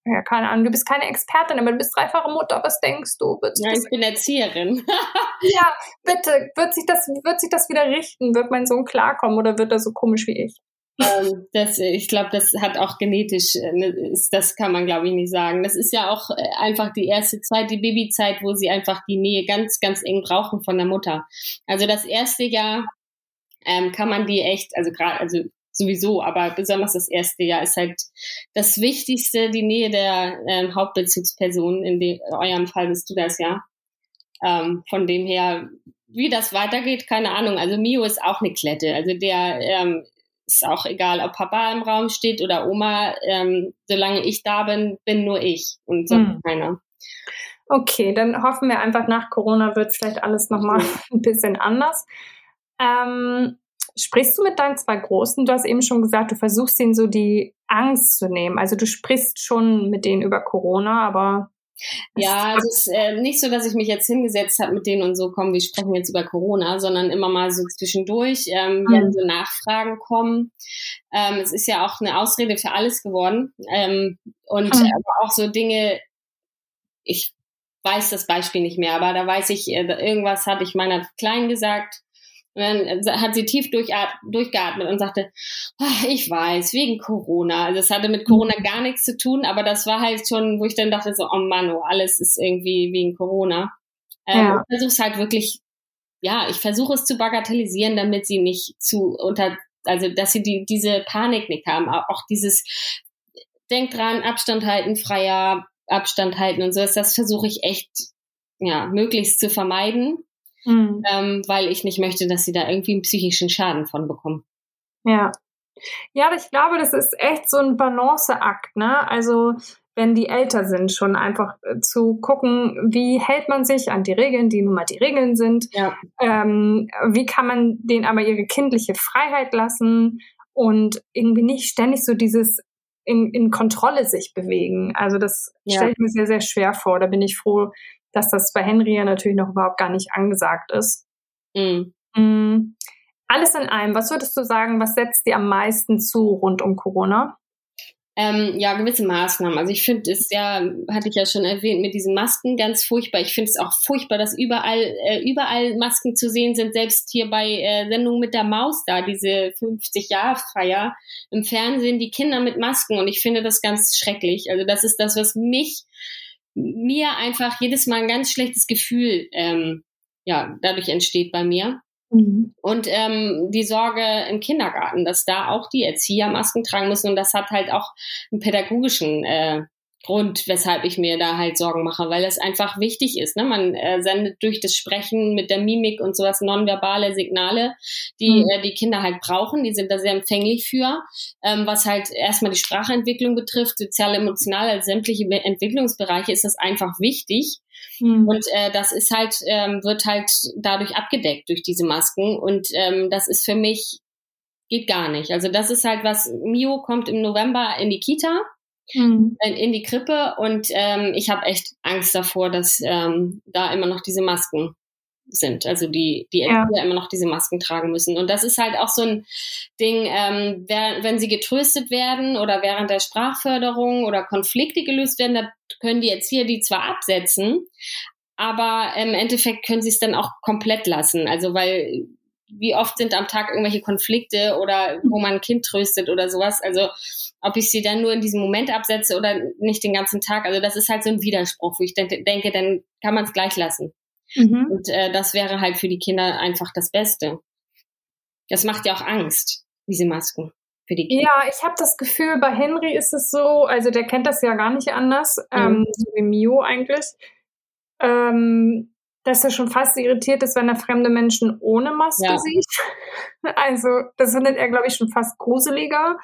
Speaker 1: Ja, keine Ahnung, du bist keine Expertin, aber du bist dreifache Mutter. Was denkst du?
Speaker 2: ja, ich bin Erzieherin. (laughs) (laughs)
Speaker 1: ja, bitte, wird sich, das, wird sich das wieder richten? Wird mein Sohn klarkommen oder wird er so komisch wie ich?
Speaker 2: Ähm, das, ich glaube, das hat auch genetisch, äh, ne, das kann man, glaube ich, nicht sagen. Das ist ja auch äh, einfach die erste Zeit, die Babyzeit, wo sie einfach die Nähe ganz, ganz eng brauchen von der Mutter. Also das erste Jahr ähm, kann man die echt, also gerade, also sowieso, aber besonders das erste Jahr ist halt das Wichtigste, die Nähe der ähm, Hauptbezugsperson. In, in eurem Fall bist du das ja. Ähm, von dem her, wie das weitergeht, keine Ahnung. Also Mio ist auch eine Klette. Also der ähm, ist auch egal, ob Papa im Raum steht oder Oma. Ähm, solange ich da bin, bin nur ich und sonst hm. keiner.
Speaker 1: Okay, dann hoffen wir einfach, nach Corona wird vielleicht alles nochmal (laughs) ein bisschen anders. Ähm, sprichst du mit deinen zwei Großen? Du hast eben schon gesagt, du versuchst ihnen so die Angst zu nehmen. Also du sprichst schon mit denen über Corona, aber
Speaker 2: ja, es ist äh, nicht so, dass ich mich jetzt hingesetzt habe mit denen und so, kommen, wir sprechen jetzt über Corona, sondern immer mal so zwischendurch, ähm, mhm. wenn so Nachfragen kommen. Ähm, es ist ja auch eine Ausrede für alles geworden. Ähm, und mhm. aber auch so Dinge, ich weiß das Beispiel nicht mehr, aber da weiß ich, äh, irgendwas hatte ich meiner Kleinen gesagt, und dann hat sie tief durchgeatmet und sagte, ach, ich weiß, wegen Corona. Also es hatte mit Corona gar nichts zu tun, aber das war halt schon, wo ich dann dachte so, oh Mann, oh, alles ist irgendwie wegen Corona. Ähm, ja. Ich versuche es halt wirklich, ja, ich versuche es zu bagatellisieren, damit sie nicht zu unter, also dass sie die, diese Panik nicht haben. Auch dieses, denkt dran, Abstand halten, freier Abstand halten und so. Das versuche ich echt, ja, möglichst zu vermeiden mhm. ähm, weil ich nicht möchte, dass sie da irgendwie einen psychischen Schaden von bekommen.
Speaker 1: Ja. Ja, ich glaube, das ist echt so ein Balanceakt, ne? Also, wenn die älter sind, schon einfach äh, zu gucken, wie hält man sich an die Regeln, die nun mal die Regeln sind. Ja. Ähm, wie kann man denen aber ihre kindliche Freiheit lassen und irgendwie nicht ständig so dieses in, in Kontrolle sich bewegen. Also das ja. stelle ich mir sehr, sehr schwer vor. Da bin ich froh, dass das bei Henry ja natürlich noch überhaupt gar nicht angesagt ist. Mhm. Mhm. Alles in allem, was würdest du sagen, was setzt dir am meisten zu rund um Corona?
Speaker 2: Ähm, ja, gewisse Maßnahmen. Also ich finde es ja, hatte ich ja schon erwähnt, mit diesen Masken ganz furchtbar. Ich finde es auch furchtbar, dass überall, äh, überall Masken zu sehen sind, selbst hier bei äh, Sendungen mit der Maus da, diese 50-Jahr-Feier im Fernsehen, die Kinder mit Masken. Und ich finde das ganz schrecklich. Also das ist das, was mich mir einfach jedes Mal ein ganz schlechtes Gefühl ähm, ja, dadurch entsteht bei mir. Mhm. Und ähm, die Sorge im Kindergarten, dass da auch die Erzieher Masken tragen müssen. Und das hat halt auch einen pädagogischen äh, Grund, weshalb ich mir da halt Sorgen mache, weil es einfach wichtig ist. Ne? Man äh, sendet durch das Sprechen mit der Mimik und sowas nonverbale Signale, die mhm. äh, die Kinder halt brauchen. Die sind da sehr empfänglich für, ähm, was halt erstmal die Sprachentwicklung betrifft, sozial, emotional, als sämtliche Entwicklungsbereiche ist das einfach wichtig. Mhm. Und äh, das ist halt, ähm, wird halt dadurch abgedeckt durch diese Masken. Und ähm, das ist für mich geht gar nicht. Also das ist halt was, Mio kommt im November in die Kita mhm. in, die Krippe und ähm, ich habe echt Angst davor, dass ähm, da immer noch diese Masken sind, also die die Eltern ja. immer noch diese Masken tragen müssen. Und das ist halt auch so ein Ding, ähm, wer, wenn sie getröstet werden oder während der Sprachförderung oder Konflikte gelöst werden, da können die Erzieher die zwar absetzen, aber im Endeffekt können sie es dann auch komplett lassen. Also weil wie oft sind am Tag irgendwelche Konflikte oder wo man ein Kind tröstet oder sowas. Also ob ich sie dann nur in diesem Moment absetze oder nicht den ganzen Tag. Also das ist halt so ein Widerspruch, wo ich denke, denke dann kann man es gleich lassen. Mhm. Und äh, das wäre halt für die Kinder einfach das Beste. Das macht ja auch Angst, diese Masken. Für die
Speaker 1: Kinder. Ja, ich habe das Gefühl, bei Henry ist es so, also der kennt das ja gar nicht anders, mhm. ähm, so wie Mio eigentlich. Ähm, dass er schon fast irritiert ist, wenn er fremde Menschen ohne Maske ja. sieht. (laughs) Also das findet er, glaube ich, schon fast gruseliger.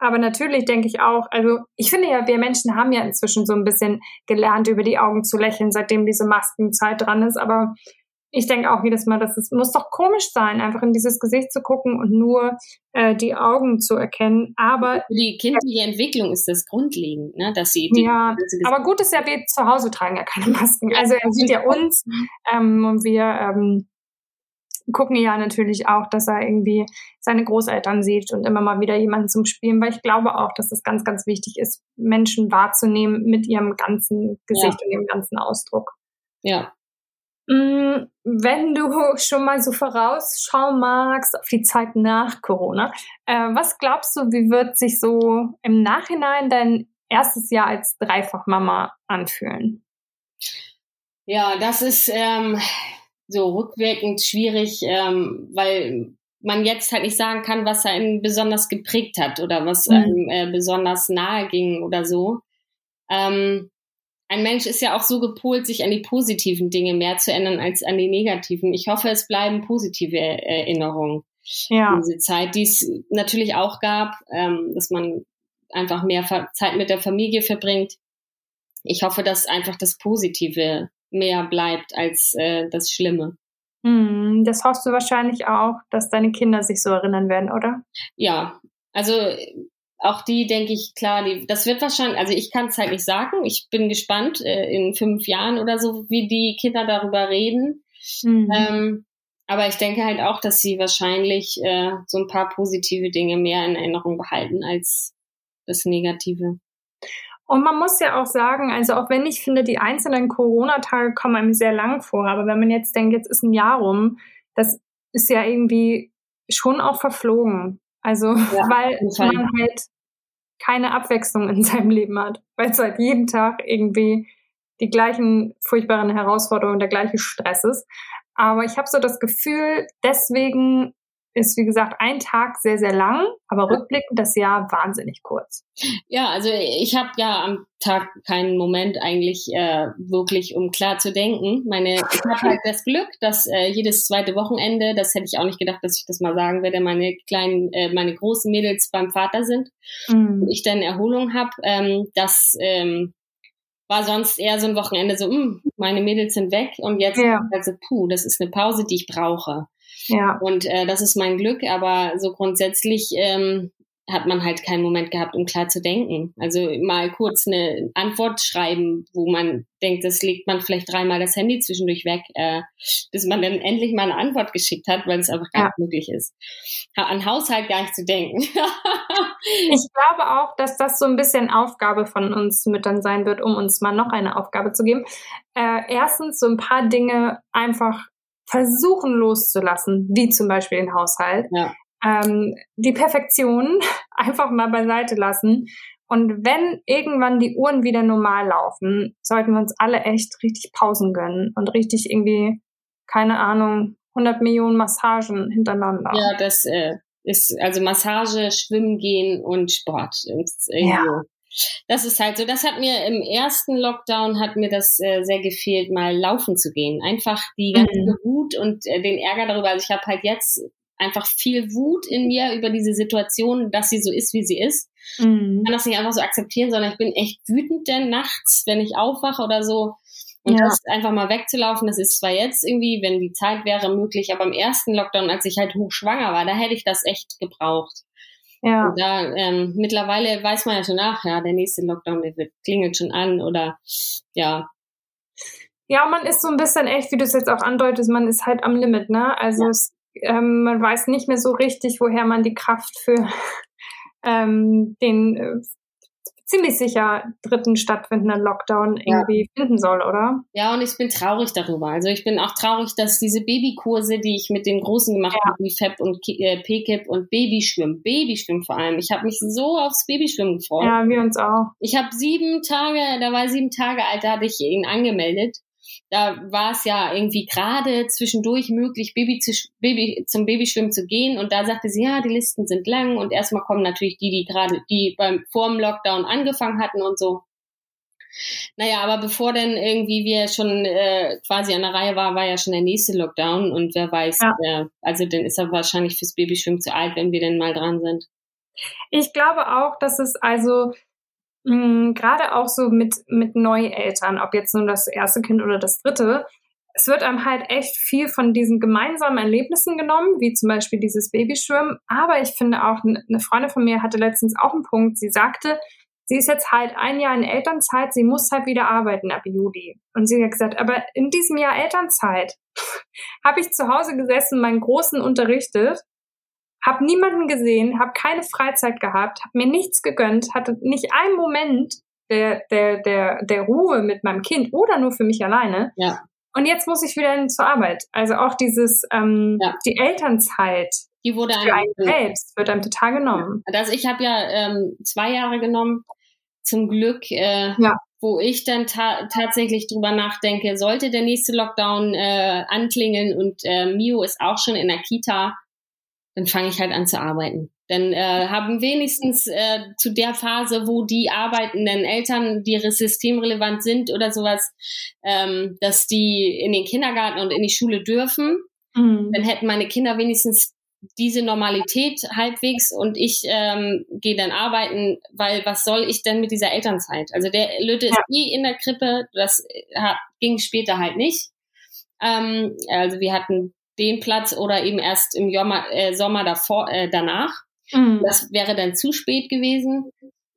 Speaker 1: Aber natürlich denke ich auch, also ich finde ja, wir Menschen haben ja inzwischen so ein bisschen gelernt, über die Augen zu lächeln, seitdem diese Maskenzeit dran ist. Aber ich denke auch jedes Mal, dass es muss doch komisch sein, einfach in dieses Gesicht zu gucken und nur äh, die Augen zu erkennen. Aber
Speaker 2: Für die kindliche Entwicklung ist das grundlegend, ne? dass sie die,
Speaker 1: ja. Aber gut ist ja, wir zu Hause tragen ja keine Masken. Also er sieht ja uns ähm, und wir ähm, gucken ja natürlich auch, dass er irgendwie seine Großeltern sieht und immer mal wieder jemanden zum Spielen, weil ich glaube auch, dass es ganz, ganz wichtig ist, Menschen wahrzunehmen mit ihrem ganzen Gesicht ja. und ihrem ganzen Ausdruck.
Speaker 2: Ja,
Speaker 1: Mm, wenn du schon mal so vorausschauen magst auf die Zeit nach Corona, äh, was glaubst du, wie wird sich so im Nachhinein dein erstes Jahr als Dreifachmama anfühlen?
Speaker 2: Ja, das ist ähm, so rückwirkend schwierig, ähm, weil man jetzt halt nicht sagen kann, was einen besonders geprägt hat oder was mhm. einem äh, besonders nahe ging oder so. Ähm, ein Mensch ist ja auch so gepolt, sich an die positiven Dinge mehr zu ändern als an die negativen. Ich hoffe, es bleiben positive Erinnerungen. Ja. Diese Zeit, die es natürlich auch gab, ähm, dass man einfach mehr Zeit mit der Familie verbringt. Ich hoffe, dass einfach das Positive mehr bleibt als äh, das Schlimme.
Speaker 1: Hm, das hoffst du wahrscheinlich auch, dass deine Kinder sich so erinnern werden, oder?
Speaker 2: Ja, also auch die denke ich, klar, die, das wird wahrscheinlich, also ich kann es halt nicht sagen. Ich bin gespannt äh, in fünf Jahren oder so, wie die Kinder darüber reden. Mhm. Ähm, aber ich denke halt auch, dass sie wahrscheinlich äh, so ein paar positive Dinge mehr in Erinnerung behalten als das Negative.
Speaker 1: Und man muss ja auch sagen, also auch wenn ich finde, die einzelnen Corona-Tage kommen einem sehr lang vor, aber wenn man jetzt denkt, jetzt ist ein Jahr rum, das ist ja irgendwie schon auch verflogen. Also, ja, (laughs) weil man halt keine Abwechslung in seinem Leben hat, weil es halt jeden Tag irgendwie die gleichen furchtbaren Herausforderungen, der gleiche Stress ist. Aber ich habe so das Gefühl, deswegen ist, wie gesagt, ein Tag sehr, sehr lang, aber rückblickend das Jahr wahnsinnig kurz.
Speaker 2: Ja, also ich habe ja am Tag keinen Moment eigentlich äh, wirklich, um klar zu denken. Meine, ich habe halt das Glück, dass äh, jedes zweite Wochenende, das hätte ich auch nicht gedacht, dass ich das mal sagen werde, meine kleinen, äh, meine großen Mädels beim Vater sind mhm. und ich dann Erholung habe. Ähm, das ähm, war sonst eher so ein Wochenende so, mh, hm, meine Mädels sind weg und jetzt ja. also puh, das ist eine Pause, die ich brauche. Ja. Und äh, das ist mein Glück, aber so grundsätzlich ähm, hat man halt keinen Moment gehabt, um klar zu denken. Also mal kurz eine Antwort schreiben, wo man denkt, das legt man vielleicht dreimal das Handy zwischendurch weg, äh, bis man dann endlich mal eine Antwort geschickt hat, weil es einfach gar nicht möglich ist. An Haushalt gar nicht zu denken. (laughs) ich
Speaker 1: glaube auch, dass das so ein bisschen Aufgabe von uns Müttern sein wird, um uns mal noch eine Aufgabe zu geben. Äh, erstens so ein paar Dinge einfach versuchen loszulassen, wie zum Beispiel den Haushalt. Ja. Ähm, die Perfektion (laughs) einfach mal beiseite lassen. Und wenn irgendwann die Uhren wieder normal laufen, sollten wir uns alle echt richtig Pausen gönnen und richtig irgendwie, keine Ahnung, 100 Millionen Massagen hintereinander.
Speaker 2: Ja, das äh, ist also Massage, Schwimmen gehen und Sport. Ja das ist halt so. Das hat mir im ersten Lockdown hat mir das äh, sehr gefehlt, mal laufen zu gehen. Einfach die ganze mhm. Wut und äh, den Ärger darüber. Also ich habe halt jetzt einfach viel Wut in mir über diese Situation, dass sie so ist, wie sie ist. Mhm. Ich kann das nicht einfach so akzeptieren, sondern ich bin echt wütend denn nachts, wenn ich aufwache oder so. Und ja. das einfach mal wegzulaufen, das ist zwar jetzt irgendwie, wenn die Zeit wäre, möglich, aber im ersten Lockdown, als ich halt hochschwanger war, da hätte ich das echt gebraucht. Ja. Und da, ähm, mittlerweile weiß man ja schon nach, ja, der nächste Lockdown, der wird, klingelt schon an oder ja.
Speaker 1: Ja, man ist so ein bisschen echt, wie du es jetzt auch andeutest, man ist halt am Limit, ne? Also ja. es, ähm, man weiß nicht mehr so richtig, woher man die Kraft für (laughs) ähm, den äh, ziemlich sicher dritten stattfindenden Lockdown irgendwie ja. finden soll, oder?
Speaker 2: Ja, und ich bin traurig darüber. Also ich bin auch traurig, dass diese Babykurse, die ich mit den Großen gemacht ja. habe, wie FEP und äh, PKIP und Babyschwimmen, Babyschwimmen vor allem. Ich habe mich so aufs Babyschwimmen gefreut.
Speaker 1: Ja, wir uns auch.
Speaker 2: Ich habe sieben Tage, da war sieben Tage alt, da hatte ich ihn angemeldet da war es ja irgendwie gerade zwischendurch möglich, Baby, zu, Baby zum Babyschwimmen zu gehen. Und da sagte sie, ja, die Listen sind lang. Und erstmal kommen natürlich die, die gerade, die beim vorm Lockdown angefangen hatten und so. Naja, aber bevor dann irgendwie wir schon äh, quasi an der Reihe war, war ja schon der nächste Lockdown und wer weiß, ja. äh, also dann ist er wahrscheinlich fürs Babyschwimmen zu alt, wenn wir denn mal dran sind.
Speaker 1: Ich glaube auch, dass es also mh, gerade auch so mit, mit Neueltern, ob jetzt nun das erste Kind oder das dritte, es wird einem halt echt viel von diesen gemeinsamen Erlebnissen genommen, wie zum Beispiel dieses Babyschwimmen. Aber ich finde auch, eine Freundin von mir hatte letztens auch einen Punkt. Sie sagte, sie ist jetzt halt ein Jahr in Elternzeit, sie muss halt wieder arbeiten ab Juli. Und sie hat gesagt, aber in diesem Jahr Elternzeit (laughs) habe ich zu Hause gesessen, meinen Großen unterrichtet, habe niemanden gesehen, habe keine Freizeit gehabt, habe mir nichts gegönnt, hatte nicht einen Moment der, der, der, der Ruhe mit meinem Kind oder nur für mich alleine. Ja. Und jetzt muss ich wieder zur Arbeit. Also auch dieses, ähm, ja. die Elternzeit,
Speaker 2: die wurde
Speaker 1: für einen selbst, wird einem total genommen.
Speaker 2: Also ich habe ja ähm, zwei Jahre genommen, zum Glück, äh, ja. wo ich dann ta tatsächlich drüber nachdenke, sollte der nächste Lockdown äh, anklingeln und äh, Mio ist auch schon in der Kita, dann fange ich halt an zu arbeiten. Dann äh, haben wenigstens äh, zu der Phase, wo die arbeitenden Eltern, die systemrelevant sind oder sowas, ähm, dass die in den Kindergarten und in die Schule dürfen. Mhm. Dann hätten meine Kinder wenigstens diese Normalität halbwegs und ich ähm, gehe dann arbeiten, weil was soll ich denn mit dieser Elternzeit? Also der Lütte ja. ist eh in der Krippe, das hat, ging später halt nicht. Ähm, also wir hatten den Platz oder eben erst im Sommer, äh, Sommer davor, äh, danach. Mhm. Das wäre dann zu spät gewesen.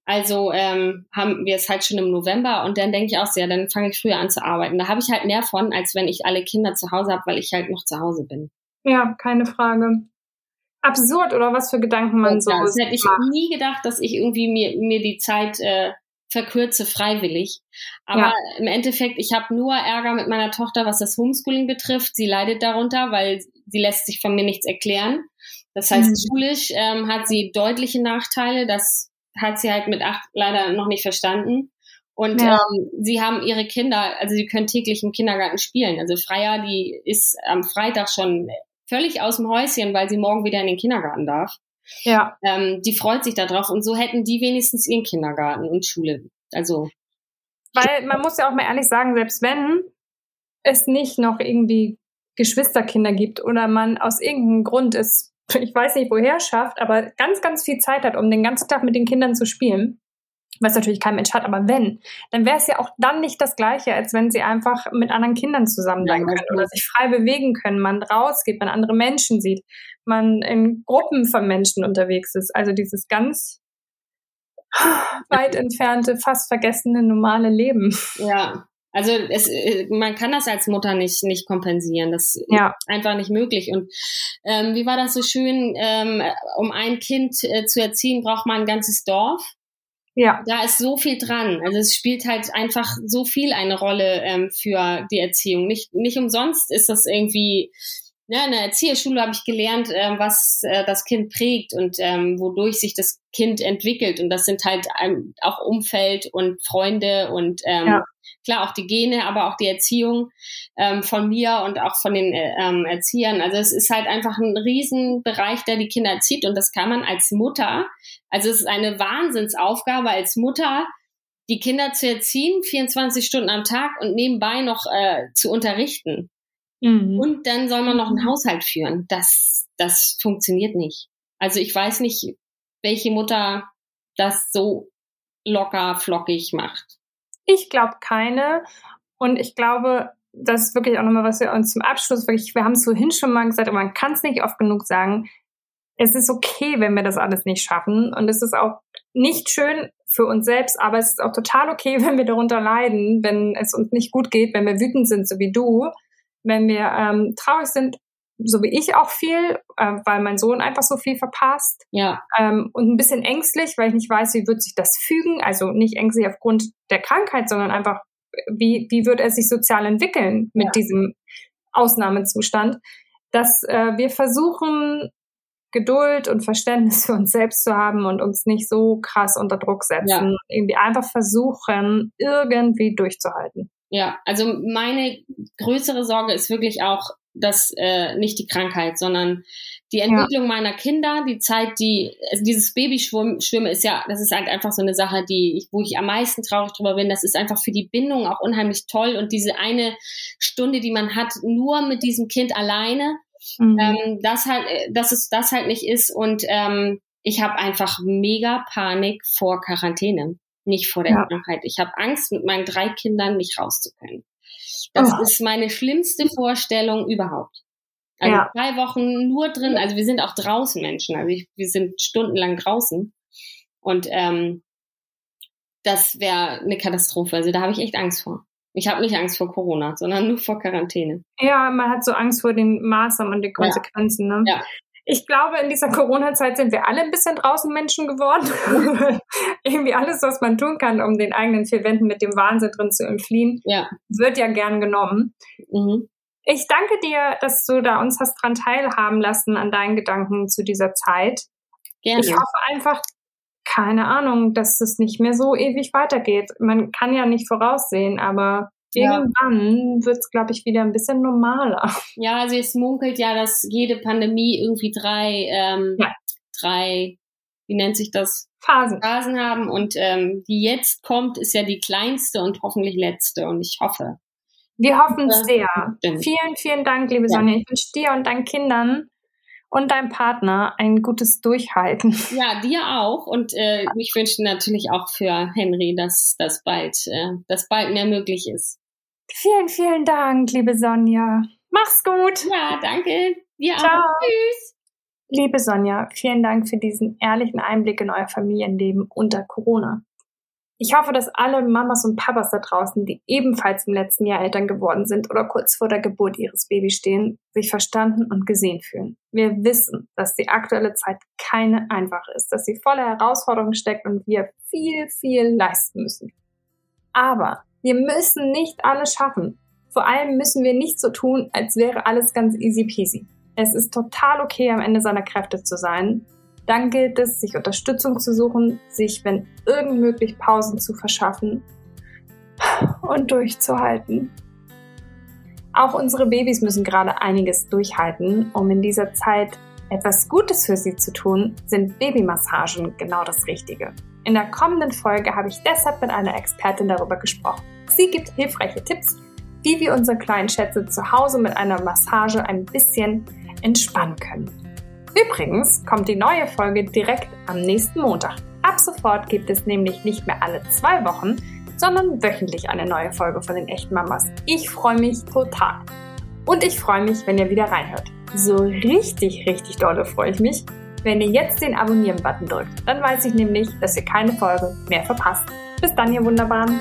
Speaker 2: Also ähm, haben wir es halt schon im November und dann denke ich auch sehr, dann fange ich früher an zu arbeiten. Da habe ich halt mehr von, als wenn ich alle Kinder zu Hause habe, weil ich halt noch zu Hause bin.
Speaker 1: Ja, keine Frage. Absurd oder was für Gedanken man so.
Speaker 2: Das hätte ich macht. nie gedacht, dass ich irgendwie mir, mir die Zeit äh, verkürze freiwillig. Aber ja. im Endeffekt, ich habe nur Ärger mit meiner Tochter, was das Homeschooling betrifft. Sie leidet darunter, weil sie lässt sich von mir nichts erklären. Das heißt, mhm. schulisch ähm, hat sie deutliche Nachteile. Das hat sie halt mit acht leider noch nicht verstanden. Und ja. ähm, sie haben ihre Kinder, also sie können täglich im Kindergarten spielen. Also Freya, die ist am Freitag schon völlig aus dem Häuschen, weil sie morgen wieder in den Kindergarten darf. Ja. Ähm, die freut sich darauf und so hätten die wenigstens ihren Kindergarten und Schule. Also.
Speaker 1: Weil man muss ja auch mal ehrlich sagen, selbst wenn es nicht noch irgendwie Geschwisterkinder gibt oder man aus irgendeinem Grund es ich weiß nicht woher schafft, aber ganz, ganz viel Zeit hat, um den ganzen Tag mit den Kindern zu spielen, was natürlich kein Mensch hat, aber wenn, dann wäre es ja auch dann nicht das Gleiche, als wenn sie einfach mit anderen Kindern zusammen sein können oder sich frei bewegen können, man rausgeht, man andere Menschen sieht, man in Gruppen von Menschen unterwegs ist. Also dieses ganz weit entfernte, fast vergessene normale Leben.
Speaker 2: Ja, also es, man kann das als Mutter nicht, nicht kompensieren. Das ja. ist einfach nicht möglich. Und ähm, wie war das so schön? Ähm, um ein Kind äh, zu erziehen, braucht man ein ganzes Dorf. Ja. Da ist so viel dran. Also es spielt halt einfach so viel eine Rolle ähm, für die Erziehung. Nicht, nicht umsonst ist das irgendwie ja, in der Erzieherschule habe ich gelernt, äh, was äh, das Kind prägt und ähm, wodurch sich das Kind entwickelt. Und das sind halt ähm, auch Umfeld und Freunde und ähm, ja. Klar auch die Gene, aber auch die Erziehung ähm, von mir und auch von den äh, ähm, Erziehern. Also es ist halt einfach ein Riesenbereich, der die Kinder erzieht. Und das kann man als Mutter, also es ist eine Wahnsinnsaufgabe als Mutter, die Kinder zu erziehen, 24 Stunden am Tag und nebenbei noch äh, zu unterrichten. Mhm. Und dann soll man noch einen Haushalt führen. Das, das funktioniert nicht. Also ich weiß nicht, welche Mutter das so locker flockig macht.
Speaker 1: Ich glaube keine. Und ich glaube, das ist wirklich auch nochmal, was wir uns zum Abschluss wirklich, wir haben es vorhin schon mal gesagt, aber man kann es nicht oft genug sagen. Es ist okay, wenn wir das alles nicht schaffen. Und es ist auch nicht schön für uns selbst, aber es ist auch total okay, (laughs) wenn wir darunter leiden, wenn es uns nicht gut geht, wenn wir wütend sind, so wie du wenn wir ähm, traurig sind, so wie ich auch viel, äh, weil mein Sohn einfach so viel verpasst. Ja. Ähm, und ein bisschen ängstlich, weil ich nicht weiß, wie wird sich das fügen. Also nicht ängstlich aufgrund der Krankheit, sondern einfach, wie, wie wird er sich sozial entwickeln mit ja. diesem Ausnahmezustand. Dass äh, wir versuchen, Geduld und Verständnis für uns selbst zu haben und uns nicht so krass unter Druck setzen. Ja. Irgendwie einfach versuchen, irgendwie durchzuhalten.
Speaker 2: Ja, also meine größere Sorge ist wirklich auch, das äh, nicht die Krankheit, sondern die Entwicklung ja. meiner Kinder, die Zeit, die also dieses Babyschwimmen ist ja, das ist halt einfach so eine Sache, die ich, wo ich am meisten traurig drüber bin. Das ist einfach für die Bindung auch unheimlich toll und diese eine Stunde, die man hat, nur mit diesem Kind alleine, mhm. ähm, das halt, dass es das halt nicht ist und ähm, ich habe einfach mega Panik vor Quarantäne, nicht vor der ja. Krankheit. Ich habe Angst, mit meinen drei Kindern nicht raus zu können. Das oh. ist meine schlimmste Vorstellung überhaupt. Also ja. drei Wochen nur drin, also wir sind auch draußen Menschen, also ich, wir sind stundenlang draußen. Und ähm, das wäre eine Katastrophe. Also da habe ich echt Angst vor. Ich habe nicht Angst vor Corona, sondern nur vor Quarantäne.
Speaker 1: Ja, man hat so Angst vor den Maßnahmen und den Konsequenzen. Ja. Ne? Ja. Ich glaube, in dieser Corona-Zeit sind wir alle ein bisschen draußen Menschen geworden. (laughs) Irgendwie alles, was man tun kann, um den eigenen vier Wänden mit dem Wahnsinn drin zu entfliehen, ja. wird ja gern genommen. Mhm. Ich danke dir, dass du da uns hast dran teilhaben lassen an deinen Gedanken zu dieser Zeit. Gerne. Ich hoffe einfach, keine Ahnung, dass es nicht mehr so ewig weitergeht. Man kann ja nicht voraussehen, aber Irgendwann ja. wird es, glaube ich, wieder ein bisschen normaler. (laughs)
Speaker 2: Ja, also es munkelt ja, dass jede Pandemie irgendwie drei, ähm, ja. drei, wie nennt sich das?
Speaker 1: Phasen.
Speaker 2: Phasen haben. Und ähm, die jetzt kommt, ist ja die kleinste und hoffentlich letzte. Und ich hoffe.
Speaker 1: Wir hoffen es sehr. Stimmt. Vielen, vielen Dank, liebe ja. Sonja. Ich wünsche dir und deinen Kindern und deinem Partner ein gutes Durchhalten. (laughs)
Speaker 2: Ja, dir auch. Und äh, ich wünsche natürlich auch für Henry, dass das bald, äh, dass bald mehr möglich ist.
Speaker 1: Vielen, vielen Dank, liebe Sonja. Mach's gut.
Speaker 2: Ja, danke. Ciao. auch. Tschüss.
Speaker 1: Liebe Sonja, vielen Dank für diesen ehrlichen Einblick in euer Familienleben unter Corona. Ich hoffe, dass alle Mamas und Papas da draußen, die ebenfalls im letzten Jahr Eltern geworden sind oder kurz vor der Geburt ihres Babys stehen, sich verstanden und gesehen fühlen. Wir wissen, dass die aktuelle Zeit keine einfache ist, dass sie voller Herausforderungen steckt und wir viel, viel leisten müssen. Aber wir müssen nicht alles schaffen. Vor allem müssen wir nicht so tun, als wäre alles ganz easy peasy. Es ist total okay, am Ende seiner Kräfte zu sein. Dann gilt es, sich Unterstützung zu suchen, sich, wenn irgend möglich, Pausen zu verschaffen und durchzuhalten. Auch unsere Babys müssen gerade einiges durchhalten, um in dieser Zeit etwas Gutes für sie zu tun, sind Babymassagen genau das Richtige. In der kommenden Folge habe ich deshalb mit einer Expertin darüber gesprochen. Sie gibt hilfreiche Tipps, wie wir unsere kleinen Schätze zu Hause mit einer Massage ein bisschen entspannen können. Übrigens kommt die neue Folge direkt am nächsten Montag. Ab sofort gibt es nämlich nicht mehr alle zwei Wochen, sondern wöchentlich eine neue Folge von den echten Mamas. Ich freue mich total. Und ich freue mich, wenn ihr wieder reinhört. So richtig, richtig dolle freue ich mich, wenn ihr jetzt den Abonnieren-Button drückt. Dann weiß ich nämlich, dass ihr keine Folge mehr verpasst. Bis dann, ihr Wunderbaren.